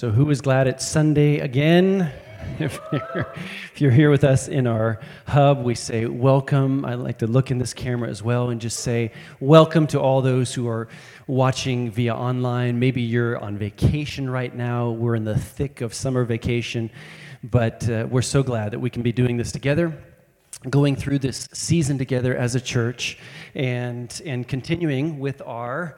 So, who is glad it's Sunday again? If you're, if you're, here with us in our hub, we say welcome. I like to look in this camera as well and just say welcome to all those who are watching via online. Maybe you're on vacation right now. We're in the thick of summer vacation, but uh, we're so glad that we can be doing this together going through this season together as a church and and continuing with our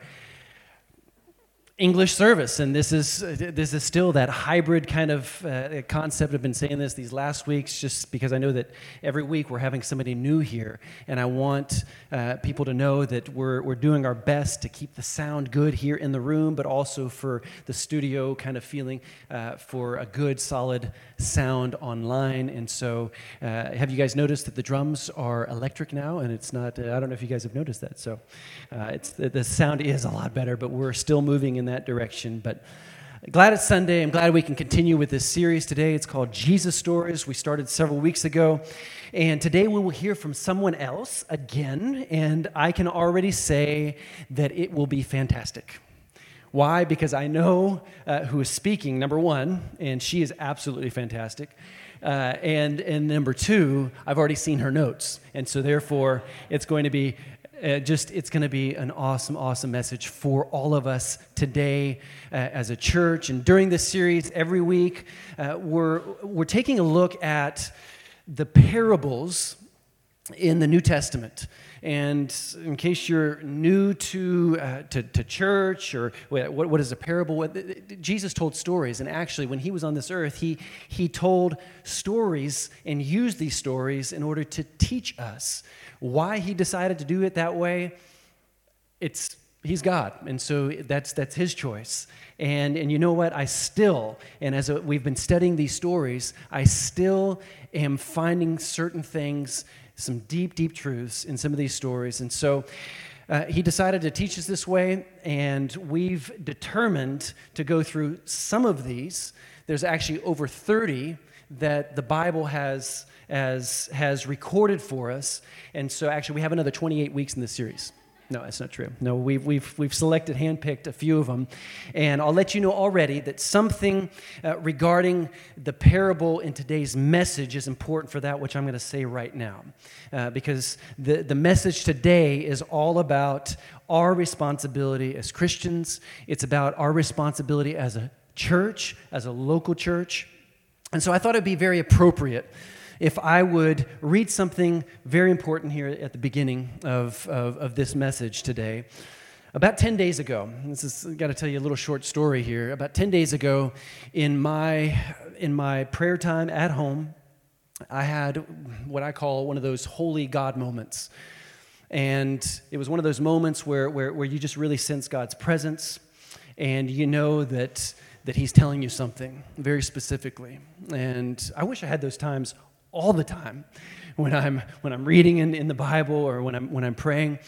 English service, and this is this is still that hybrid kind of uh, concept. I've been saying this these last weeks, just because I know that every week we're having somebody new here, and I want uh, people to know that we're we're doing our best to keep the sound good here in the room, but also for the studio kind of feeling uh, for a good, solid sound online. And so, uh, have you guys noticed that the drums are electric now, and it's not? Uh, I don't know if you guys have noticed that. So, uh, it's the, the sound is a lot better, but we're still moving in that that direction. But glad it's Sunday. I'm glad we can continue with this series today. It's called Jesus Stories. We started several weeks ago. And today we will hear from someone else again. And I can already say that it will be fantastic. Why? Because I know uh, who is speaking, number one, and she is absolutely fantastic. Uh, and, and number two, I've already seen her notes. And so, therefore, it's going to be uh, just it's going to be an awesome, awesome message for all of us today uh, as a church. And during this series, every week, uh, we're, we're taking a look at the parables in the New Testament. And in case you're new to, uh, to, to, church or what, what is a parable, Jesus told stories. And actually, when he was on this earth, he, he told stories and used these stories in order to teach us. Why he decided to do it that way, it's he's God, and so that's that's his choice. And and you know what? I still, and as we've been studying these stories, I still am finding certain things, some deep, deep truths in some of these stories. And so. Uh, he decided to teach us this way, and we've determined to go through some of these. There's actually over 30 that the Bible has as, has recorded for us. And so, actually, we have another 28 weeks in this series. No, that's not true. No, we've, we've, we've selected, handpicked a few of them. And I'll let you know already that something uh, regarding the parable in today's message is important for that, which I'm going to say right now. Uh, because the, the message today is all about our responsibility as Christians, it's about our responsibility as a church, as a local church. And so I thought it'd be very appropriate if I would read something very important here at the beginning of, of, of this message today. About 10 days ago, this is got to tell you a little short story here. About 10 days ago, in my, in my prayer time at home, I had what I call one of those holy God moments. And it was one of those moments where, where, where you just really sense God's presence and you know that, that He's telling you something very specifically. And I wish I had those times all the time when I'm, when I'm reading in, in the Bible or when I'm, when I'm praying.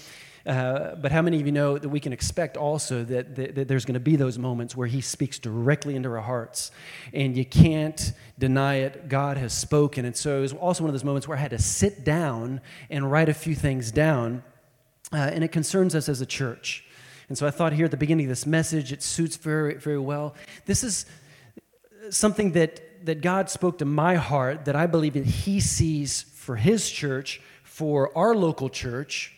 Uh, but how many of you know that we can expect also that, that, that there's going to be those moments where He speaks directly into our hearts and you can't deny it? God has spoken. And so it was also one of those moments where I had to sit down and write a few things down, uh, and it concerns us as a church. And so I thought here at the beginning of this message, it suits very, very well. This is something that that God spoke to my heart that I believe that He sees for His church, for our local church,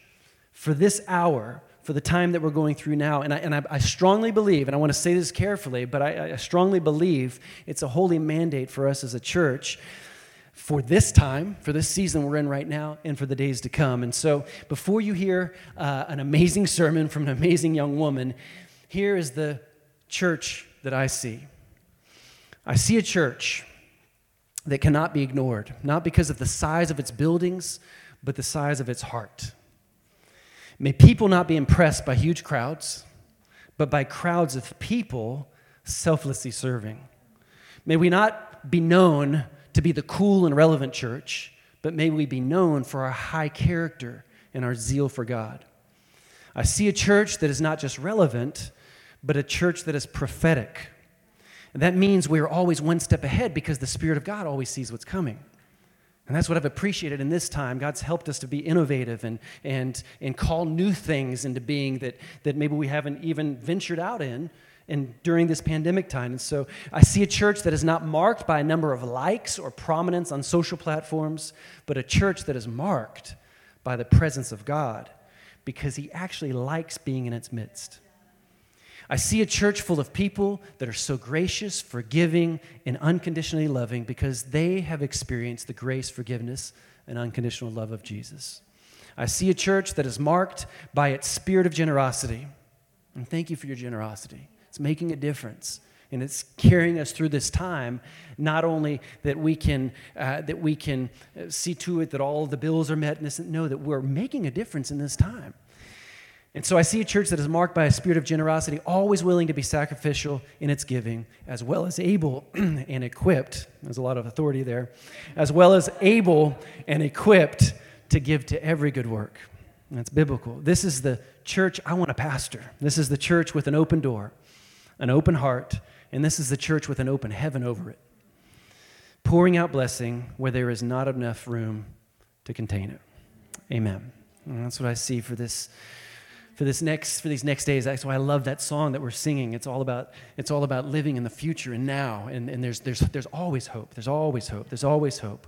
for this hour, for the time that we're going through now. And I, and I, I strongly believe, and I want to say this carefully, but I, I strongly believe it's a holy mandate for us as a church for this time, for this season we're in right now, and for the days to come. And so, before you hear uh, an amazing sermon from an amazing young woman, here is the church that I see. I see a church that cannot be ignored, not because of the size of its buildings, but the size of its heart. May people not be impressed by huge crowds, but by crowds of people selflessly serving. May we not be known to be the cool and relevant church, but may we be known for our high character and our zeal for God. I see a church that is not just relevant, but a church that is prophetic that means we're always one step ahead because the Spirit of God always sees what's coming. And that's what I've appreciated in this time. God's helped us to be innovative and, and, and call new things into being that, that maybe we haven't even ventured out in and during this pandemic time. And so I see a church that is not marked by a number of likes or prominence on social platforms, but a church that is marked by the presence of God because He actually likes being in its midst. I see a church full of people that are so gracious, forgiving, and unconditionally loving because they have experienced the grace, forgiveness, and unconditional love of Jesus. I see a church that is marked by its spirit of generosity. And thank you for your generosity. It's making a difference. And it's carrying us through this time, not only that we can, uh, that we can see to it that all the bills are met, and no, that we're making a difference in this time. And so I see a church that is marked by a spirit of generosity, always willing to be sacrificial in its giving, as well as able and equipped. There's a lot of authority there, as well as able and equipped to give to every good work. That's biblical. This is the church I want to pastor. This is the church with an open door, an open heart, and this is the church with an open heaven over it, pouring out blessing where there is not enough room to contain it. Amen. And that's what I see for this for this next for these next days. That's why I love that song that we're singing. It's all about it's all about living in the future and now. And, and there's there's there's always hope. There's always hope. There's always hope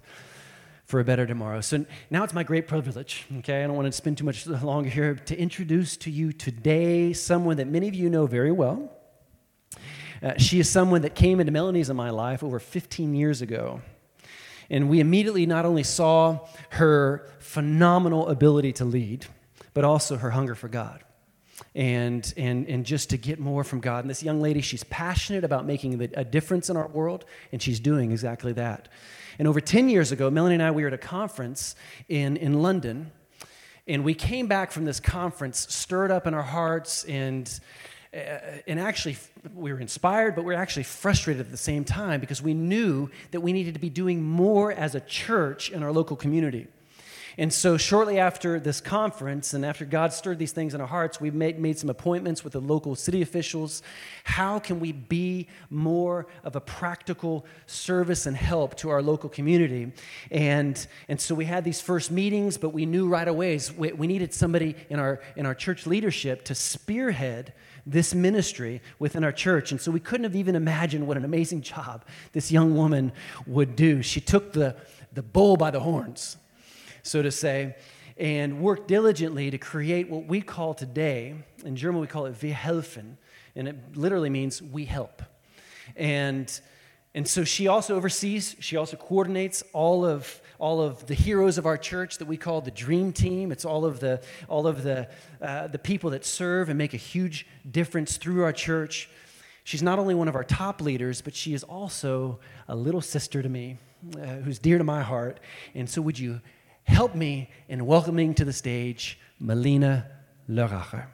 for a better tomorrow. So now it's my great privilege, okay? I don't want to spend too much longer here to introduce to you today someone that many of you know very well. Uh, she is someone that came into Melanie's in my life over 15 years ago. And we immediately not only saw her phenomenal ability to lead, but also her hunger for God and, and, and just to get more from God. And this young lady, she's passionate about making a difference in our world, and she's doing exactly that. And over 10 years ago, Melanie and I, we were at a conference in, in London, and we came back from this conference stirred up in our hearts and uh, and actually we were inspired but we were actually frustrated at the same time because we knew that we needed to be doing more as a church in our local community and so, shortly after this conference, and after God stirred these things in our hearts, we made, made some appointments with the local city officials. How can we be more of a practical service and help to our local community? And, and so, we had these first meetings, but we knew right away we, we needed somebody in our, in our church leadership to spearhead this ministry within our church. And so we couldn't have even imagined what an amazing job this young woman would do. She took the, the bull by the horns so to say, and work diligently to create what we call today, in German we call it Wir helfen, and it literally means we help. And, and so she also oversees, she also coordinates all of, all of the heroes of our church that we call the dream team. It's all of the, all of the, uh, the people that serve and make a huge difference through our church. She's not only one of our top leaders, but she is also a little sister to me uh, who's dear to my heart. And so, would you help me in welcoming to the stage Melina Leracher.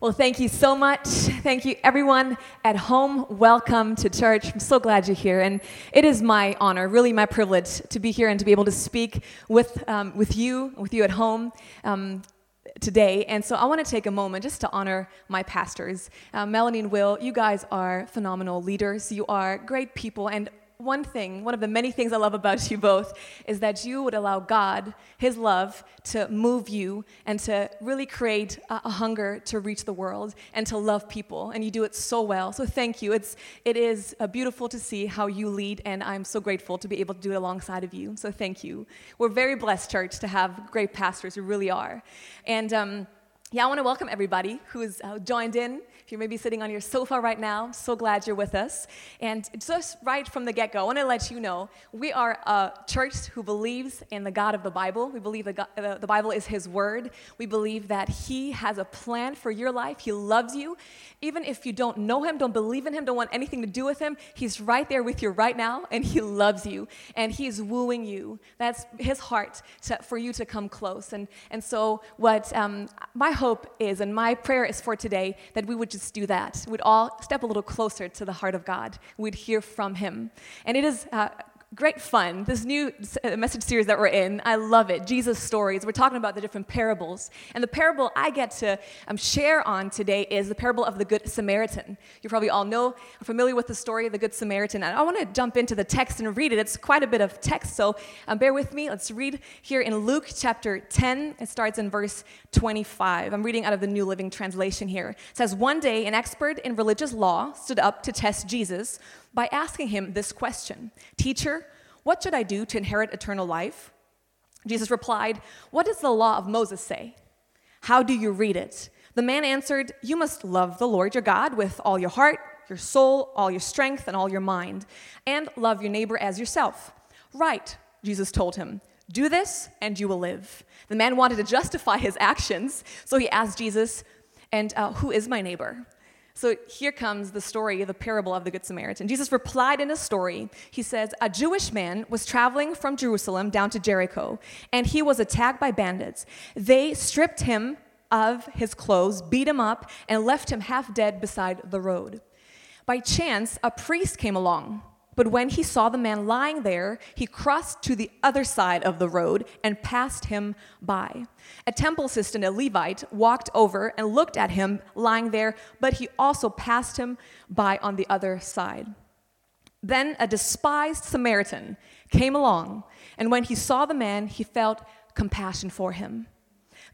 Well, thank you so much. Thank you, everyone at home. Welcome to church. I'm so glad you're here. And it is my honor, really my privilege, to be here and to be able to speak with, um, with you, with you at home. Um, today. And so I want to take a moment just to honor my pastors. Uh, Melanie and Will, you guys are phenomenal leaders. You are great people. And one thing, one of the many things I love about you both, is that you would allow God, His love, to move you and to really create a, a, hunger to reach the world and to love people. And you do it so well. So thank you. It's, it is uh, beautiful to see how you lead, and I'm so grateful to be able to do it alongside of you. So thank you. We're very blessed, church, to have great pastors who really are. And um, yeah, I want to welcome everybody who's uh, joined in if you're maybe sitting on your sofa right now, so glad you're with us. And just right from the get go, I want to let you know we are a church who believes in the God of the Bible. We believe the, God, the Bible is His Word. We believe that He has a plan for your life. He loves you. Even if you don't know Him, don't believe in Him, don't want anything to do with Him, He's right there with you right now, and He loves you. And He is wooing you. That's His heart to, for you to come close. And, and so, what um, my hope is, and my prayer is for today, that we would just do that. We'd all step a little closer to the heart of God. We'd hear from Him. And it is uh, great fun. This new uh, message series that we're in, I love it. Jesus stories. We're talking about the different parables. And the parable I get to um, share on today is the parable of the Good Samaritan. You probably all know, are familiar with the story of the Good Samaritan. And I want to jump into the text and read it. It's quite a bit of text, so um, bear with me. Let's read here in Luke chapter 10. It starts in verse 25. I'm reading out of the New Living Translation here. It says, One day, an expert in religious law stood up to test Jesus by asking him this question Teacher, what should I do to inherit eternal life? Jesus replied, What does the law of Moses say? How do you read it? The man answered, You must love the Lord your God with all your heart, your soul, all your strength, and all your mind, and love your neighbor as yourself. Right, Jesus told him. Do this, and you will live. The man wanted to justify his actions, so he asked Jesus, And uh, who is my neighbor? So here comes the story, the parable of the Good Samaritan. Jesus replied in a story. He says, A Jewish man was traveling from Jerusalem down to Jericho, and he was attacked by bandits. They stripped him of his clothes, beat him up, and left him half dead beside the road. By chance, a priest came along. But when he saw the man lying there, he crossed to the other side of the road and passed him by. A temple assistant, a Levite, walked over and looked at him lying there, but he also passed him by on the other side. Then a despised Samaritan came along, and when he saw the man, he felt compassion for him.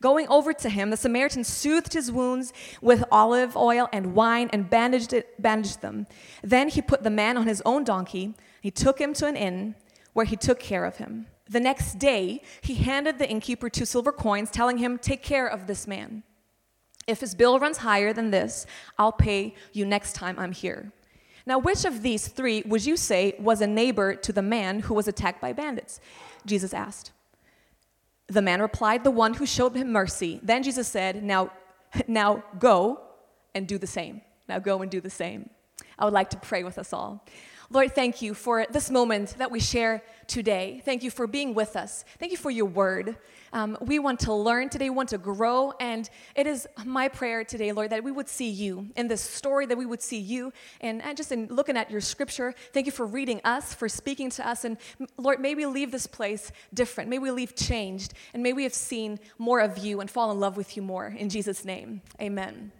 Going over to him, the Samaritan soothed his wounds with olive oil and wine and bandaged, it, bandaged them. Then he put the man on his own donkey. He took him to an inn where he took care of him. The next day, he handed the innkeeper two silver coins, telling him, Take care of this man. If his bill runs higher than this, I'll pay you next time I'm here. Now, which of these three would you say was a neighbor to the man who was attacked by bandits? Jesus asked. The man replied, The one who showed him mercy. Then Jesus said, Now, now go and do the same. Now go and do the same. I would like to pray with us all. Lord, thank you for this moment that we share today. Thank you for being with us. Thank you for your word. Um, we want to learn today, we want to grow, and it is my prayer today, Lord, that we would see you in this story, that we would see you, and, and just in looking at your scripture. Thank you for reading us, for speaking to us, and Lord, may we leave this place different. May we leave changed, and may we have seen more of you and fall in love with you more. In Jesus' name, amen.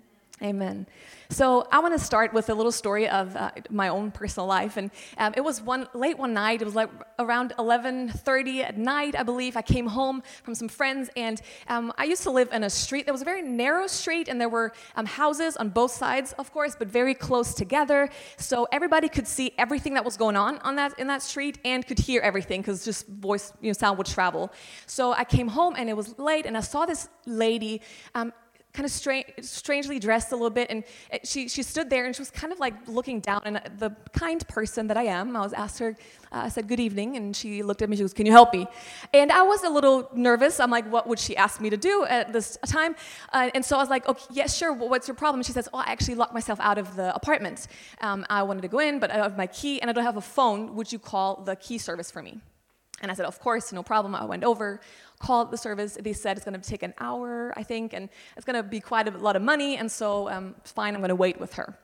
Amen. So I want to start with a little story of uh, my own personal life, and um, it was one late one night. It was like around 11:30 at night, I believe. I came home from some friends, and um, I used to live in a street that was a very narrow street, and there were um, houses on both sides, of course, but very close together. So everybody could see everything that was going on on that in that street, and could hear everything because just voice, you know, sound would travel. So I came home, and it was late, and I saw this lady um, kind of stra- strangely dressed a little bit, and she, she stood there and she was kind of like looking down. And the kind person that I am, I was asked her, uh, I said, Good evening. And she looked at me, she goes, Can you help me? And I was a little nervous. I'm like, What would she ask me to do at this time? Uh, and so I was like, Okay, yes, sure. What's your problem? She says, Oh, I actually locked myself out of the apartment. Um, I wanted to go in, but I don't have my key and I don't have a phone. Would you call the key service for me? And I said, Of course, no problem. I went over, called the service. They said it's going to take an hour, I think, and it's going to be quite a lot of money. And so, um, fine, I'm going to wait with her.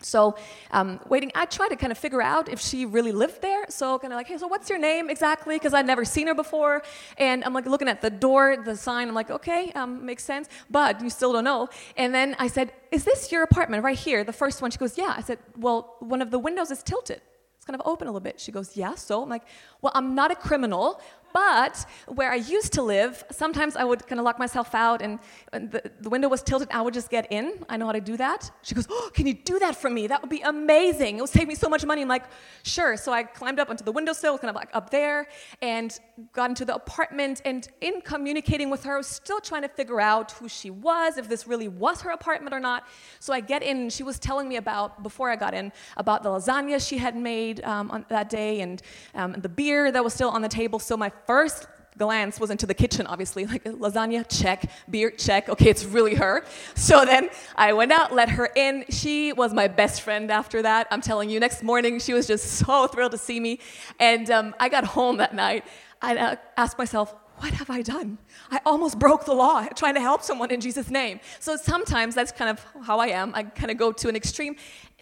So, um, waiting, I tried to kind of figure out if she really lived there. So, kind of like, hey, so what's your name exactly? Because I'd never seen her before. And I'm like looking at the door, the sign. I'm like, okay, um, makes sense. But you still don't know. And then I said, is this your apartment right here? The first one. She goes, yeah. I said, well, one of the windows is tilted kind of open a little bit. She goes, Yeah, so? I'm like, Well, I'm not a criminal, but where I used to live, sometimes I would kind of lock myself out and, and the, the, window was tilted. I would just get in. I know how to do that. She goes, Oh, can you do that for me? That would be amazing. It would save me so much money. I'm like, Sure. So I climbed up onto the windowsill, kind of like up there, and got into the apartment. And in communicating with her, I was still trying to figure out who she was, if this really was her apartment or not. So I get in, and she was telling me about, before I got in, about the lasagna she had made um, on that day and um, the beer that was still on the table. So my first glance was into the kitchen, obviously, like lasagna, check, beer, check. Okay, it's really her. So then I went out, let her in. She was my best friend after that. I'm telling you, next morning she was just so thrilled to see me. And um, I got home that night. I uh, asked myself, what have I done? I almost broke the law trying to help someone in Jesus' name. So sometimes that's kind of how I am. I kind of go to an extreme,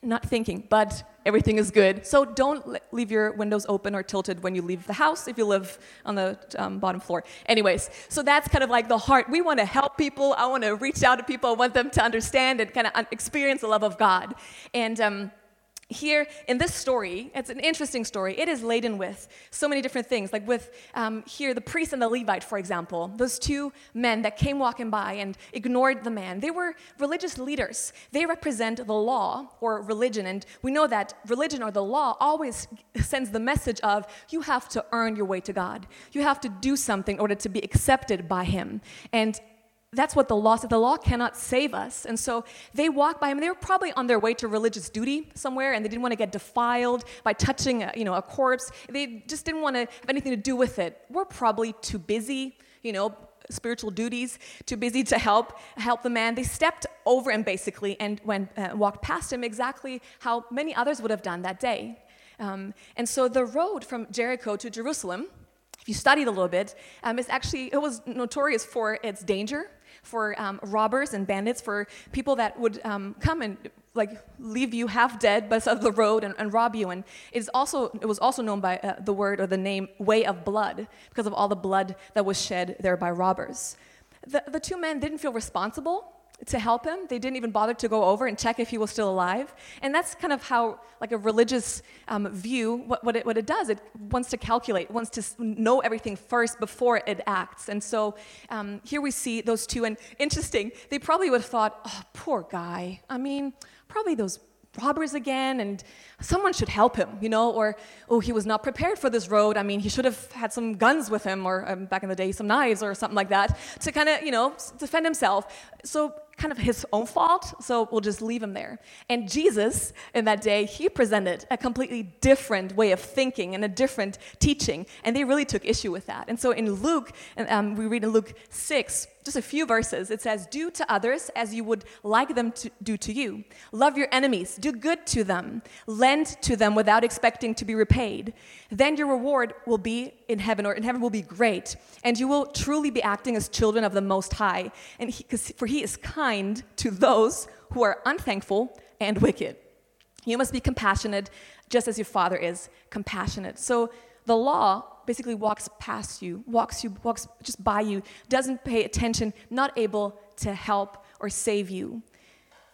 not thinking, but everything is good. So don't leave your windows open or tilted when you leave the house if you live on the um, bottom floor. Anyways, so that's kind of like the heart. We want to help people. I want to reach out to people. I want them to understand and kind of experience the love of God. And, um, here in this story, it's an interesting story. It is laden with so many different things. Like with um, here, the priest and the Levite, for example, those two men that came walking by and ignored the man. They were religious leaders. They represent the law or religion. And we know that religion or the law always sends the message of you have to earn your way to God. You have to do something in order to be accepted by Him. And that's what the law said. The law cannot save us. And so they walked by him. They were probably on their way to religious duty somewhere, and they didn't want to get defiled by touching a, you know, a corpse. They just didn't want to have anything to do with it. We're probably too busy, you know, spiritual duties, too busy to help help the man. They stepped over him basically and went uh, walked past him exactly how many others would have done that day. Um, and so the road from Jericho to Jerusalem if you studied a little bit, um, it's actually it was notorious for its danger for um, robbers and bandits, for people that would um, come and like leave you half dead by the road and, and rob you. And it's also it was also known by uh, the word or the name Way of Blood because of all the blood that was shed there by robbers. The, the two men didn't feel responsible to help him. They didn't even bother to go over and check if he was still alive. And that's kind of how, like a religious um, view, what, what, it, what it does. It wants to calculate, wants to know everything first before it acts. And so um, here we see those two. And interesting, they probably would have thought, oh, poor guy. I mean, probably those robbers again and someone should help him you know or oh he was not prepared for this road i mean he should have had some guns with him or um, back in the day some knives or something like that to kind of you know defend himself so kind of his own fault, so we'll just leave him there. And Jesus, in that day, he presented a completely different way of thinking and a different teaching, and they really took issue with that. And so in Luke, um, we read in Luke 6, just a few verses, it says, Do to others as you would like them to do to you. Love your enemies, do good to them, lend to them without expecting to be repaid. Then your reward will be in heaven, or in heaven will be great, and you will truly be acting as children of the Most High. And he, for he is kind to those who are unthankful and wicked. You must be compassionate, just as your Father is compassionate. So the law basically walks past you, walks you, walks just by you, doesn't pay attention, not able to help or save you,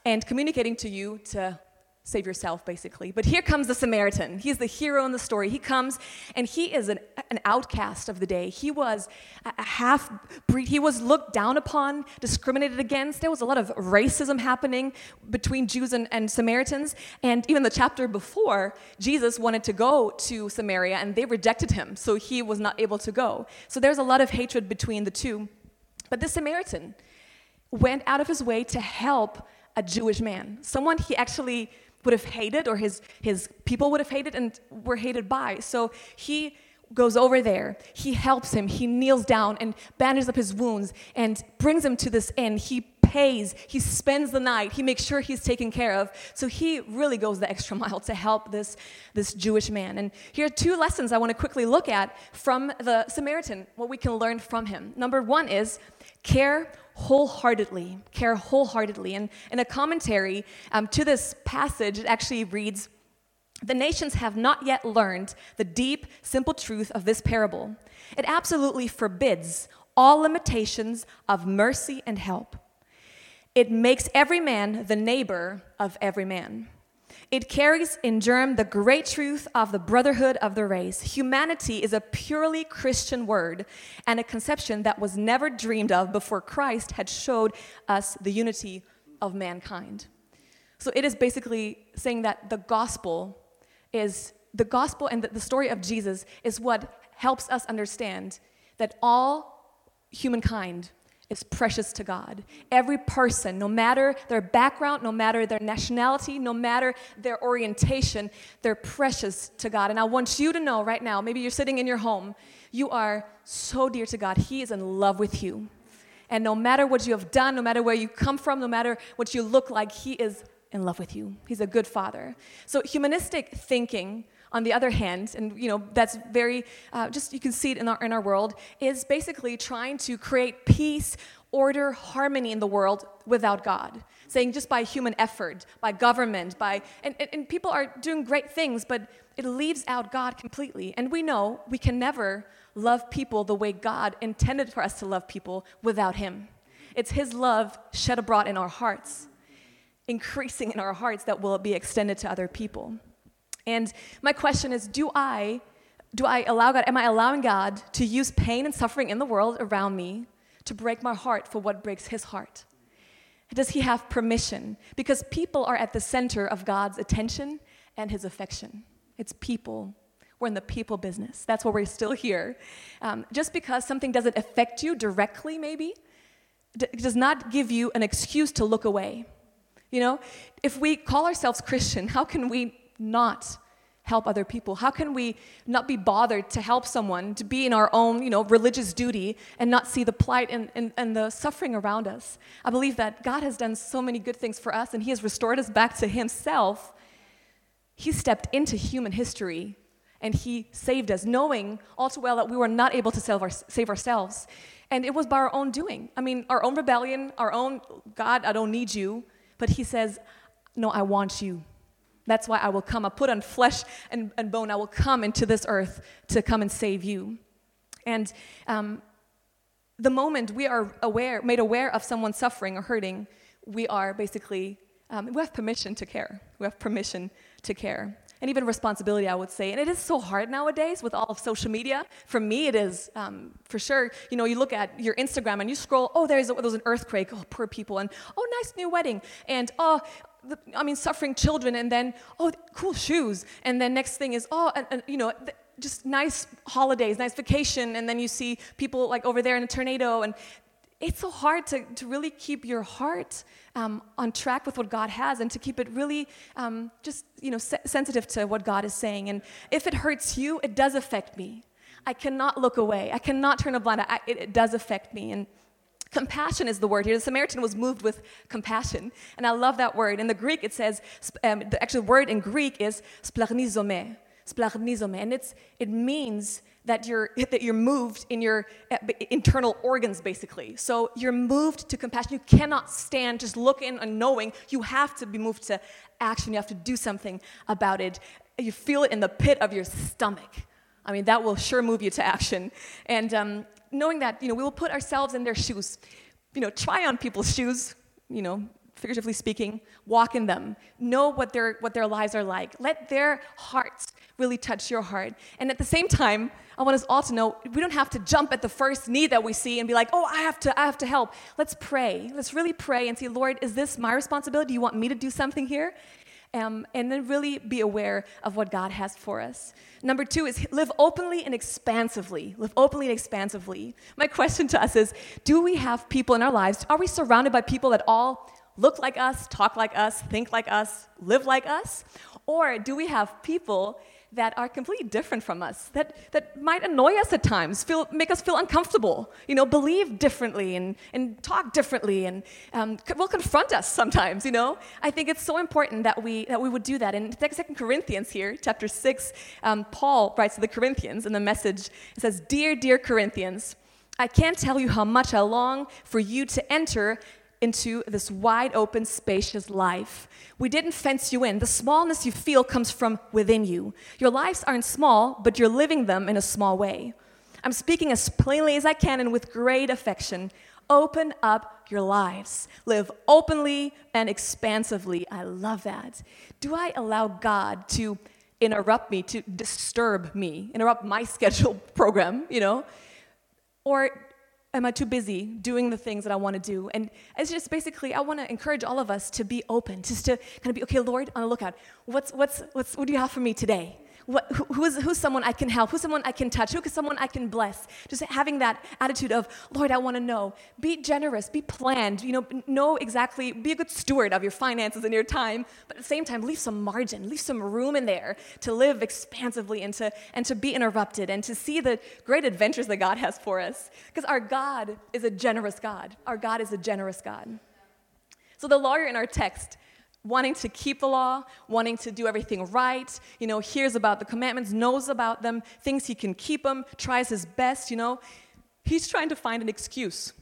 and communicating to you to save yourself, basically. But here comes the Samaritan. He's the hero in the story. He comes and he is an, an outcast of the day. He was a half breed. He was looked down upon, discriminated against. There was a lot of racism happening between Jews and, and Samaritans. And even the chapter before, Jesus wanted to go to Samaria and they rejected him. So he was not able to go. So there's a lot of hatred between the two. But the Samaritan went out of his way to help a Jewish man, someone he actually would have hated or his, his people would have hated and were hated by. So he goes over there. He helps him. He kneels down and bandages up his wounds and brings him to this inn. He pays. He spends the night. He makes sure he's taken care of. So he really goes the extra mile to help this, this Jewish man. And here are two lessons I want to quickly look at from the Samaritan, what we can learn from him. Number one is care wholeheartedly, care wholeheartedly. And in a commentary um, to this passage, it actually reads The nations have not yet learned the deep, simple truth of this parable. It absolutely forbids all limitations of mercy and help. It makes every man the neighbor of every man. It carries in germ the great truth of the brotherhood of the race. Humanity is a purely Christian word and a conception that was never dreamed of before Christ had showed us the unity of mankind. So it is basically saying that the gospel is the gospel and the story of Jesus is what helps us understand that all humankind is precious to God. Every person, no matter their background, no matter their nationality, no matter their orientation, they're precious to God. And I want you to know right now, maybe you're sitting in your home, you are so dear to God. He is in love with you. And no matter what you have done, no matter where you come from, no matter what you look like, He is in love with you. He's a good father. So, humanistic thinking on the other hand, and you know that's very uh, just you can see it in our in our world is basically trying to create peace, order, harmony in the world without God. Saying just by human effort, by government, by and, and, and people are doing great things, but it leaves out God completely. And we know we can never love people the way God intended for us to love people without Him. It's His love shed abroad in our hearts, increasing in our hearts that will be extended to other people. And my question is do I do I allow God am I allowing God to use pain and suffering in the world around me to break my heart for what breaks his heart? Does he have permission? Because people are at the center of God's attention and his affection. It's people. We're in the people business. That's why we're still here. Um, just because something doesn't affect you directly, maybe, d- does not give you an excuse to look away. You know, if we call ourselves Christian, how can we not help other people? How can we not be bothered to help someone, to be in our own, you know, religious duty and not see the plight and, and, and the suffering around us? I believe that God has done so many good things for us and He has restored us back to Himself. He stepped into human history and He saved us, knowing all too well that we were not able to save, our, save ourselves. And it was by our own doing. I mean, our own rebellion, our own, God, I don't need you. But He says, No, I want you. That's why I will come. I put on flesh and, and bone. I will come into this earth to come and save you. And um, the moment we are aware, made aware of someone suffering or hurting, we are basically, um, we have permission to care. We have permission to care. And even responsibility, I would say. And it is so hard nowadays with all of social media. For me, it is um, for sure. You know, you look at your Instagram and you scroll, oh, there's, a, there's an earthquake, oh, poor people. And oh, nice new wedding. And oh, the, I mean, suffering children, and then, oh, cool shoes. And then next thing is, oh, and, and you know, th- just nice holidays, nice vacation. And then you see people like over there in a tornado. And it's so hard to, to really keep your heart um, on track with what God has and to keep it really um, just, you know, se- sensitive to what God is saying. And if it hurts you, it does affect me. I cannot look away. I cannot turn a blind eye. It, it does affect me. And Compassion is the word here. The Samaritan was moved with compassion. And I love that word. In the Greek, it says, um, the actual word in Greek is splanchnizomai. Splanizome. And it's, it means that you're, that you're moved in your uh, internal organs, basically. So you're moved to compassion. You cannot stand just looking and knowing. You have to be moved to action. You have to do something about it. You feel it in the pit of your stomach. I mean, that will sure move you to action. And um, knowing that, you know, we will put ourselves in their shoes, you know, try on people's shoes, you know, figuratively speaking, walk in them, know what their, what their lives are like. Let their hearts really touch your heart. And at the same time, I want us all to know we don't have to jump at the first need that we see and be like, oh, I have to, I have to help. Let's pray. Let's really pray and say, Lord, is this my responsibility? Do you want me to do something here? Um, and then really be aware of what God has for us. Number two is live openly and expansively. Live openly and expansively. My question to us is Do we have people in our lives? Are we surrounded by people that all look like us, talk like us, think like us, live like us? Or do we have people that are completely different from us, that, that might annoy us at times, feel, make us feel uncomfortable, you know, believe differently and, and talk differently and um, will confront us sometimes, you know? I think it's so important that we, that we would do that. In Second Corinthians here, chapter 6, um, Paul writes to the Corinthians in the message, it says, Dear, dear Corinthians, I can't tell you how much I long for you to enter into this wide open, spacious life. We didn't fence you in. The smallness you feel comes from within you. Your lives aren't small, but you're living them in a small way. I'm speaking as plainly as I can and with great affection. Open up your lives. Live openly and expansively. I love that. Do I allow God to interrupt me, to disturb me, interrupt my scheduled program, you know? Or am I too busy doing the things that I want to do? And it's just basically, I want to encourage all of us to be open, just to kind of be, okay, Lord, on the lookout. What's, what's, what's, what do you have for me today? What, who, who's, who's someone I can help? Who's someone I can touch? Who is someone I can bless? Just having that attitude of, Lord, I want to know. Be generous, be planned, you know, know exactly, be a good steward of your finances and your time, but at the same time, leave some margin, leave some room in there to live expansively and to, and to be interrupted and to see the great adventures that God has for us. Because our God is a generous God. Our God is a generous God. So the lawyer in our text wanting to keep the law, wanting to do everything right, you know, hears about the commandments, knows about them, thinks he can keep them, tries his best, you know. He's trying to find an excuse.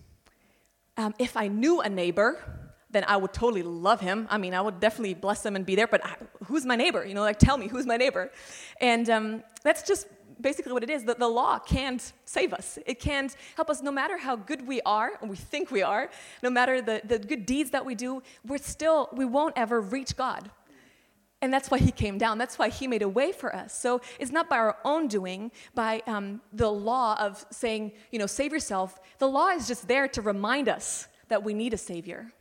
Um, if I knew a neighbor, then I would totally love him. I mean, I would definitely bless him and be there, but I, who's my neighbor? You know, like tell me who's my neighbor. And um, that's just basically what it is that the law can't save us. It can't help us no matter how good we are, and we think we are, no matter the, the good deeds that we do, we're still, we won't ever reach God. And that's why he came down. That's why he made a way for us. So it's not by our own doing, by um, the law of saying, you know, save yourself. The law is just there to remind us that we need a savior.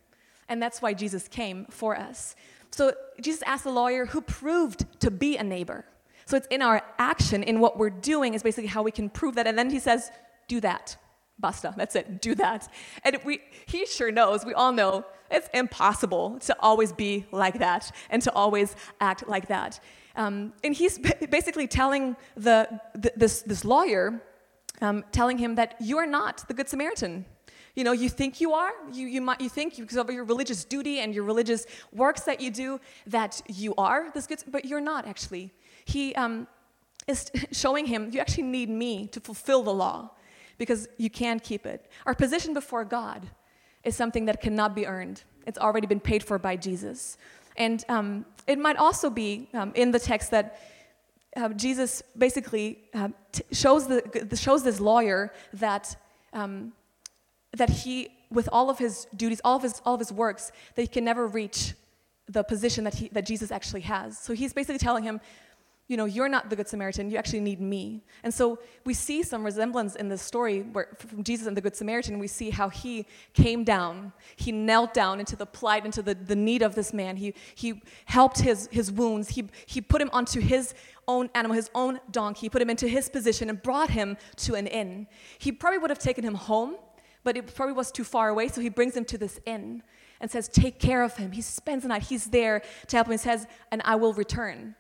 And that's why Jesus came for us. So Jesus asked the lawyer who proved to be a neighbor. So it's in our action, in what we're doing, is basically how we can prove that. And then he says, do that. Basta. That's it. Do that. And we, he sure knows, we all know, it's impossible to always be like that and to always act like that. Um, and he's basically telling the, the this, this lawyer, um, telling him that you are not the Good Samaritan. You know, you think you are. You, you, might, you think because of your religious duty and your religious works that you do that you are this good, but you're not actually he um, is showing him, you actually need me to fulfill the law because you can't keep it. Our position before God is something that cannot be earned, it's already been paid for by Jesus. And um, it might also be um, in the text that uh, Jesus basically uh, t- shows, the, shows this lawyer that, um, that he, with all of his duties, all of his, all of his works, that he can never reach the position that, he, that Jesus actually has. So he's basically telling him, you know, you're not the Good Samaritan, you actually need me. And so we see some resemblance in this story where, from Jesus and the Good Samaritan. We see how he came down, he knelt down into the plight, into the, the need of this man. He, he helped his, his wounds, he, he put him onto his own animal, his own donkey, put him into his position, and brought him to an inn. He probably would have taken him home, but it probably was too far away, so he brings him to this inn and says, Take care of him. He spends the night, he's there to help him. He says, And I will return.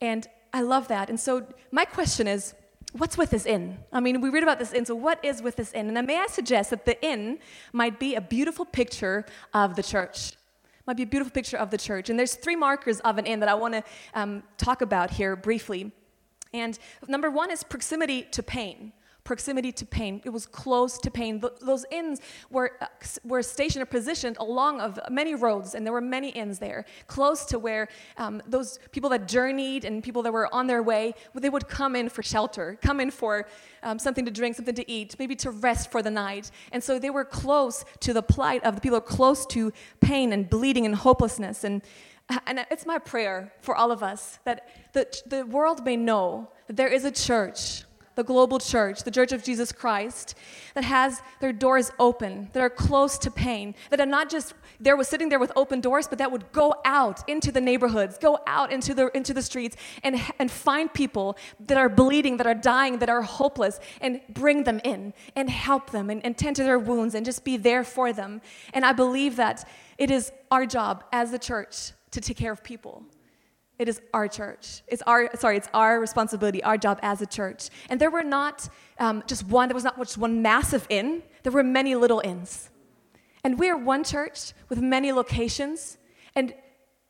And I love that. And so my question is, what's with this inn? I mean, we read about this inn, so what is with this inn? And may I suggest that the inn might be a beautiful picture of the church. Might be a beautiful picture of the church. And there's three markers of an inn that I want to um, talk about here briefly. And number one is proximity to pain proximity to pain. It was close to pain. those inns were, uh, were stationed or positioned along of many roads, and there were many inns there, close to where um, those people that journeyed and people that were on their way, they would come in for shelter, come in for um, something to drink, something to eat, maybe to rest for the night. And so they were close to the plight of the people, close to pain and bleeding and hopelessness. And and it's my prayer for all of us that the, the world may know that there is a church the global church, the Church of Jesus Christ, that has their doors open, that are close to pain, that are not just there was sitting there with open doors, but that would go out into the neighborhoods, go out into the into the streets and and find people that are bleeding, that are dying, that are hopeless, and bring them in and help them and, and tend to their wounds and just be there for them. And I believe that it is our job as the church to take care of people. It is our church. It's our, sorry, it's our responsibility, our job as a church. And there were not um, just one, there was not just one massive inn, there were many little inns. And we are one church with many locations. And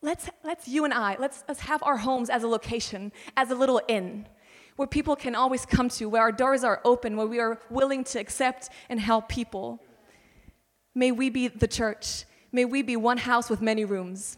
let's, let's you and I, let's, let's have our homes as a location, as a little inn, where people can always come to, where our doors are open, where we are willing to accept and help people. May we be the church. May we be one house with many rooms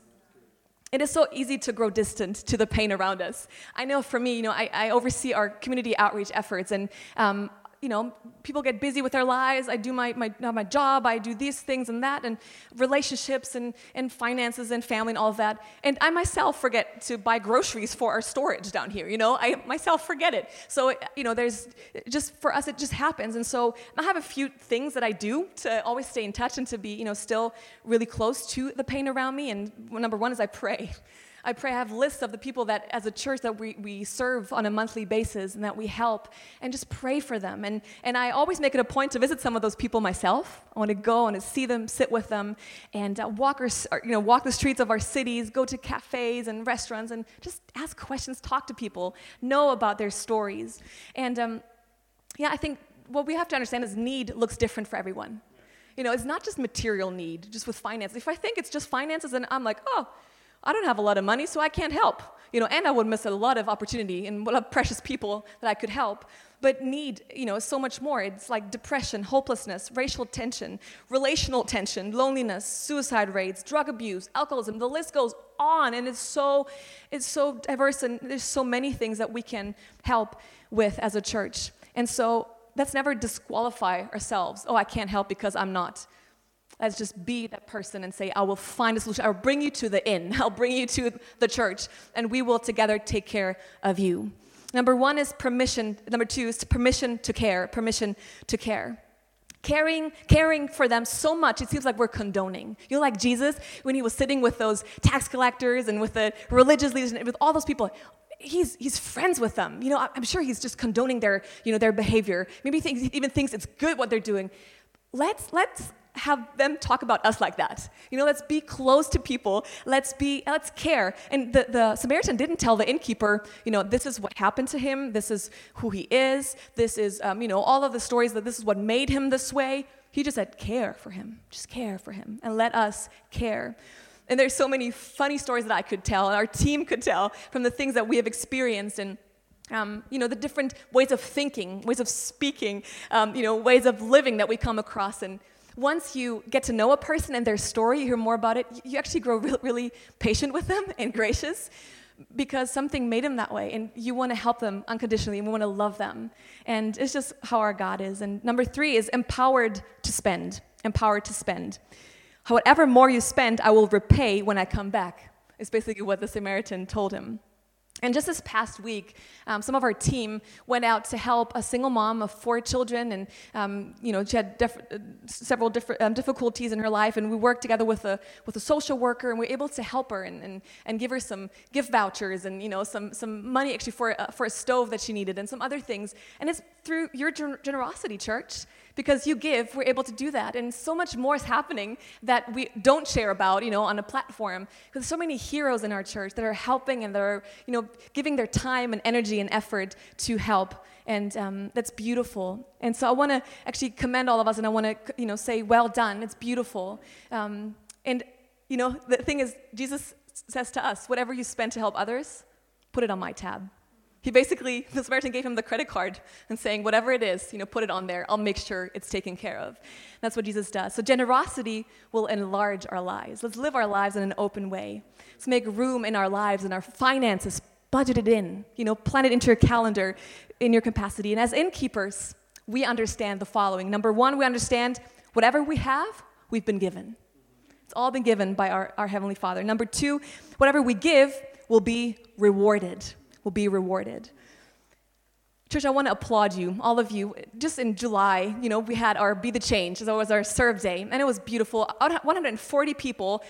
it is so easy to grow distant to the pain around us. I know for me, you know, I, I oversee our community outreach efforts, and um, you know, people get busy with their lives. I do my, my, my job, I do these things and that, and relationships and, and finances and family and all of that. And I myself forget to buy groceries for our storage down here, you know, I myself forget it. So, you know, there's just for us, it just happens. And so I have a few things that I do to always stay in touch and to be, you know, still really close to the pain around me. And number one is I pray. I pray I have lists of the people that, as a church, that we, we serve on a monthly basis and that we help and just pray for them. And, and I always make it a point to visit some of those people myself. I want to go and see them, sit with them, and uh, walk, our, you know, walk the streets of our cities, go to cafes and restaurants, and just ask questions, talk to people, know about their stories. And um, yeah, I think what we have to understand is need looks different for everyone. You know, it's not just material need, just with finance. If I think it's just finances, then I'm like, oh, I don't have a lot of money, so I can't help. You know, and I would miss a lot of opportunity and a lot of precious people that I could help. But need, you know, so much more. It's like depression, hopelessness, racial tension, relational tension, loneliness, suicide rates, drug abuse, alcoholism. The list goes on, and it's so, it's so diverse, and there's so many things that we can help with as a church. And so let's never disqualify ourselves. Oh, I can't help because I'm not. Let's just be that person and say, I will find a solution. I'll bring you to the inn. I'll bring you to the church, and we will together take care of you. Number one is permission. Number two is permission to care. Permission to care. Caring, caring for them so much, it seems like we're condoning. You know, like Jesus, when he was sitting with those tax collectors and with the religious leaders and with all those people, he's, he's friends with them. You know, I'm sure he's just condoning their, you know, their behavior. Maybe he even thinks it's good what they're doing. Let's, let's have them talk about us like that. You know, let's be close to people. Let's be, let's care. And the, the Samaritan didn't tell the innkeeper, you know, this is what happened to him. This is who he is. This is, um, you know, all of the stories that this is what made him this way. He just said, care for him. Just care for him. And let us care. And there's so many funny stories that I could tell, and our team could tell from the things that we have experienced. And um, you know, the different ways of thinking, ways of speaking, um, you know, ways of living that we come across. And once you get to know a person and their story, you hear more about it, you actually grow really, really patient with them and gracious because something made them that way and you want to help them unconditionally and we want to love them. And it's just how our God is. And number three is empowered to spend. Empowered to spend. However more you spend, I will repay when I come back, It's basically what the Samaritan told him. And just this past week, um, some of our team went out to help a single mom of four children, and um, you know she had def- uh, several different um, difficulties in her life. And we worked together with a with a social worker, and we were able to help her and, and, and give her some gift vouchers and you know some some money actually for uh, for a stove that she needed and some other things. And it's through your generosity, church because you give, we're able to do that. And so much more is happening that we don't share about, you know, on a platform. Because so many heroes in our church that are helping and they're, you know, giving their time and energy and effort to help. And um, that's beautiful. And so I want to actually commend all of us and I want to, you know, say, well done. It's beautiful. Um, and, you know, the thing is, Jesus says to us, whatever you spend to help others, put it on my tab. He basically, the Samaritan gave him the credit card and saying, whatever it is, you know, put it on there. I'll make sure it's taken care of. That's what Jesus does. So generosity will enlarge our lives. Let's live our lives in an open way. Let's make room in our lives and our finances, budget it in, you know, plan it into your calendar in your capacity. And as innkeepers, we understand the following. Number one, we understand whatever we have, we've been given. It's all been given by our, our Heavenly Father. Number two, whatever we give will be rewarded will be rewarded. Church, I want to applaud you, all of you. Just in July, you know, we had our Be the Change. That was our serve day, and it was beautiful. 140 people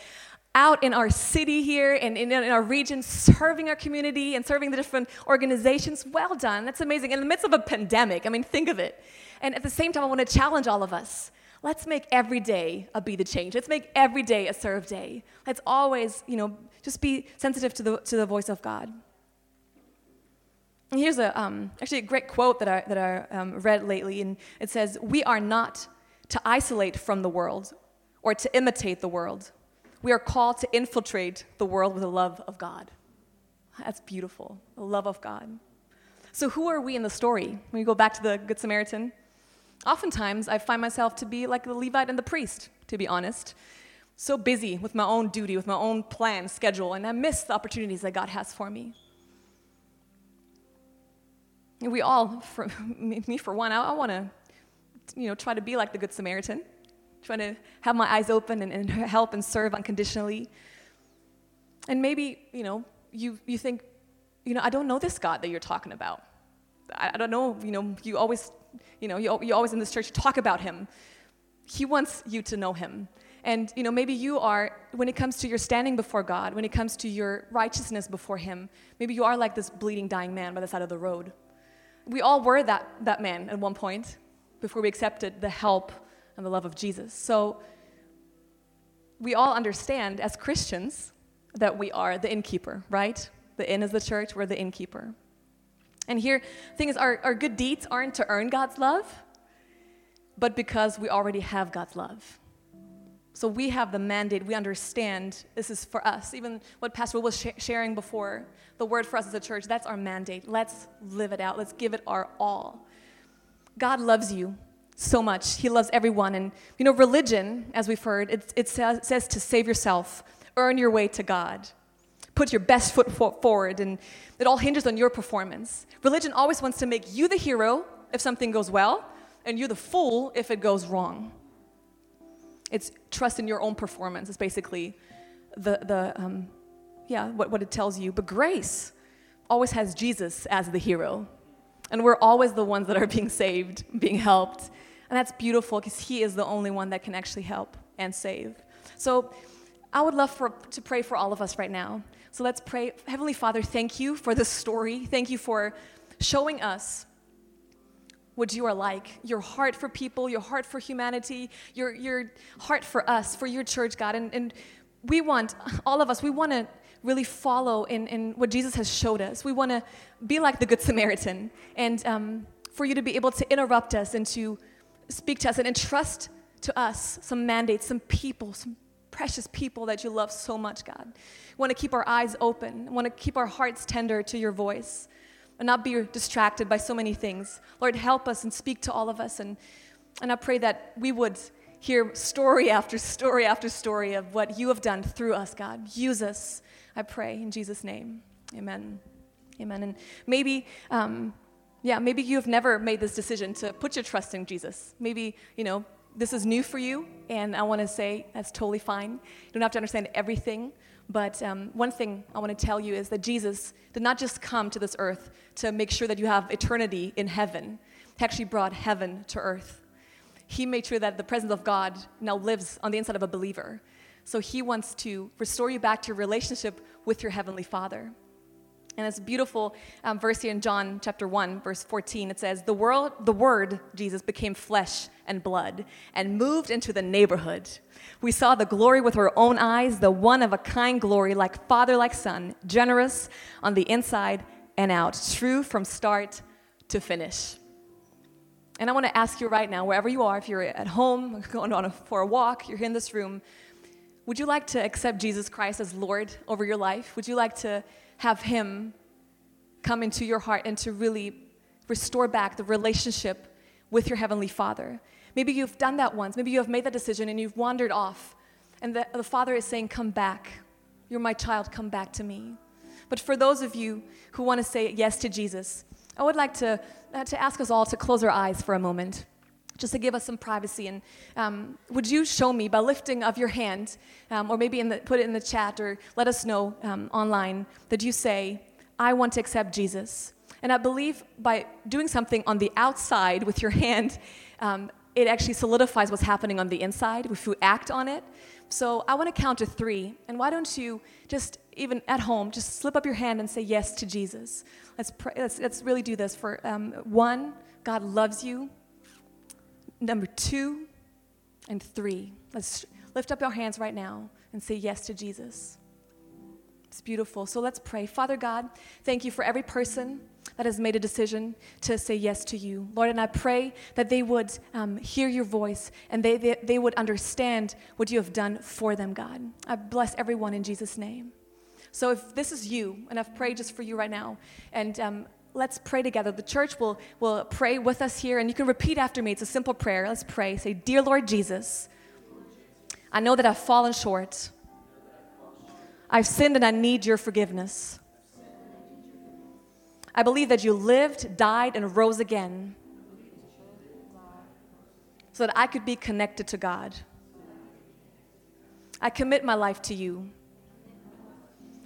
out in our city here and in, our region serving our community and serving the different organizations. Well done. That's amazing. In the midst of a pandemic, I mean, think of it. And at the same time, I want to challenge all of us. Let's make every day a be the change. Let's make every day a serve day. Let's always, you know, just be sensitive to the, to the voice of God. Here's a, um, actually a great quote that I, that I um, read lately, and it says, We are not to isolate from the world or to imitate the world. We are called to infiltrate the world with the love of God. That's beautiful, the love of God. So, who are we in the story? When we go back to the Good Samaritan, oftentimes I find myself to be like the Levite and the priest, to be honest. So busy with my own duty, with my own plan, schedule, and I miss the opportunities that God has for me. We all, for me for one, I, I want to, you know, try to be like the Good Samaritan, try to have my eyes open and, and help and serve unconditionally. And maybe, you know, you, you think, you know, I don't know this God that you're talking about. I, I don't know, you know, you always, you know, you, you always in this church talk about him. He wants you to know him. And you know, maybe you are, when it comes to your standing before God, when it comes to your righteousness before Him, maybe you are like this bleeding, dying man by the side of the road we all were that, that man at one point before we accepted the help and the love of Jesus. So we all understand as Christians that we are the innkeeper, right? The inn is the church, we're the innkeeper. And here, the thing is, our, our good deeds aren't to earn God's love, but because we already have God's love. So we have the mandate, we understand this is for us. Even what Pastor Will was sh- sharing before, the word for us as a church, that's our mandate. Let's live it out, let's give it our all. God loves you so much, He loves everyone. And, you know, religion, as we've heard, it, it says, says to save yourself, earn your way to God. Put your best foot forward, and it all hinges on your performance. Religion always wants to make you the hero if something goes well, and you're the fool if it goes wrong. It's trust in your own performance, It's basically the, the um, yeah, what, what it tells you. But grace always has Jesus as the hero. And we're always the ones that are being saved, being helped. And that's beautiful because He is the only one that can actually help and save. So I would love for, to pray for all of us right now. So let's pray. Heavenly Father, thank you for this story. Thank you for showing us what you are like your heart for people, your heart for humanity, your, your heart for us, for your church, God. And, and we want, all of us, we want to really follow in, in what Jesus has showed us. We want to be like the Good Samaritan and um, for you to be able to interrupt us and to speak to us and entrust to us some mandates, some people, some precious people that you love so much, God. We want to keep our eyes open, we want to keep our hearts tender to your voice and not be distracted by so many things. Lord, help us and speak to all of us. And, and I pray that we would hear story after story after story of what you have done through us, God. Use us, I pray, in Jesus' name. Amen. Amen. And maybe, um, yeah, maybe you have never made this decision to put your trust in Jesus. Maybe, you know, this is new for you, and I want to say that's totally fine. You don't have to understand everything, but um, one thing I want to tell you is that Jesus did not just come to this earth to make sure that you have eternity in heaven, He actually brought heaven to earth. He made sure that the presence of God now lives on the inside of a believer. So He wants to restore you back to your relationship with your Heavenly Father. And it's a beautiful um, verse here in John chapter 1, verse 14. It says, the, world, the Word, Jesus, became flesh and blood and moved into the neighborhood. We saw the glory with our own eyes, the one of a kind glory, like Father, like Son, generous on the inside and out, true from start to finish. And I want to ask you right now, wherever you are, if you're at home, going on a, for a walk, you're here in this room, would you like to accept Jesus Christ as Lord over your life? Would you like to have Him come into your heart and to really restore back the relationship with your Heavenly Father. Maybe you've done that once. Maybe you have made that decision and you've wandered off. And the, the Father is saying, Come back. You're my child. Come back to me. But for those of you who want to say yes to Jesus, I would like to, uh, to ask us all to close our eyes for a moment just to give us some privacy. And um, would you show me by lifting of your hand, um, or maybe the, put it in the chat, or let us know um, online that you say, I want to accept Jesus. And I believe by doing something on the outside with your hand, um, it actually solidifies what's happening on the inside if you act on it. So I want to count to three. And why don't you just, even at home, just slip up your hand and say yes to Jesus? Let's, pray, let's, let's really do this. For um, one, God loves you. Number two and three. Let's lift up our hands right now and say yes to Jesus. It's beautiful. So let's pray. Father God, thank you for every person that has made a decision to say yes to you. Lord, and I pray that they would um, hear your voice and they, they, they would understand what you have done for them, God. I bless everyone in Jesus' name. So if this is you, and I've prayed just for you right now, and um, let's pray together. The church will, will pray with us here, and you can repeat after me. It's a simple prayer. Let's pray. Say, Dear Lord Jesus, I know that I've fallen short. I've sinned and I need your forgiveness. I believe that you lived, died, and rose again so that I could be connected to God. I commit my life to you.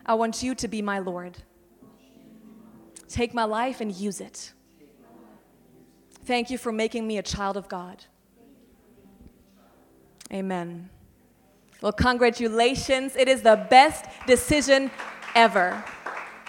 I want you to be my Lord. Take my life and use it. Thank you for making me a child of God. Amen. Well, congratulations. It is the best decision ever.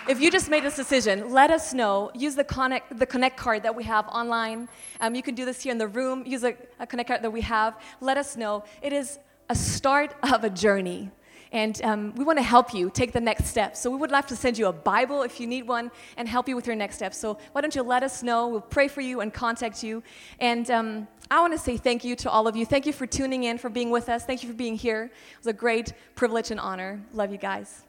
If you just made this decision, let us know. Use the Connect, the Connect card that we have online. Um, you can do this here in the room. Use a, a Connect card that we have. Let us know. It is a start of a journey. And um, we want to help you take the next step. So we would love to send you a Bible if you need one and help you with your next step. So why don't you let us know? We'll pray for you and contact you. And um, I want to say thank you to all of you. Thank you for tuning in, for being with us. Thank you for being here. It was a great privilege and honor. Love you guys.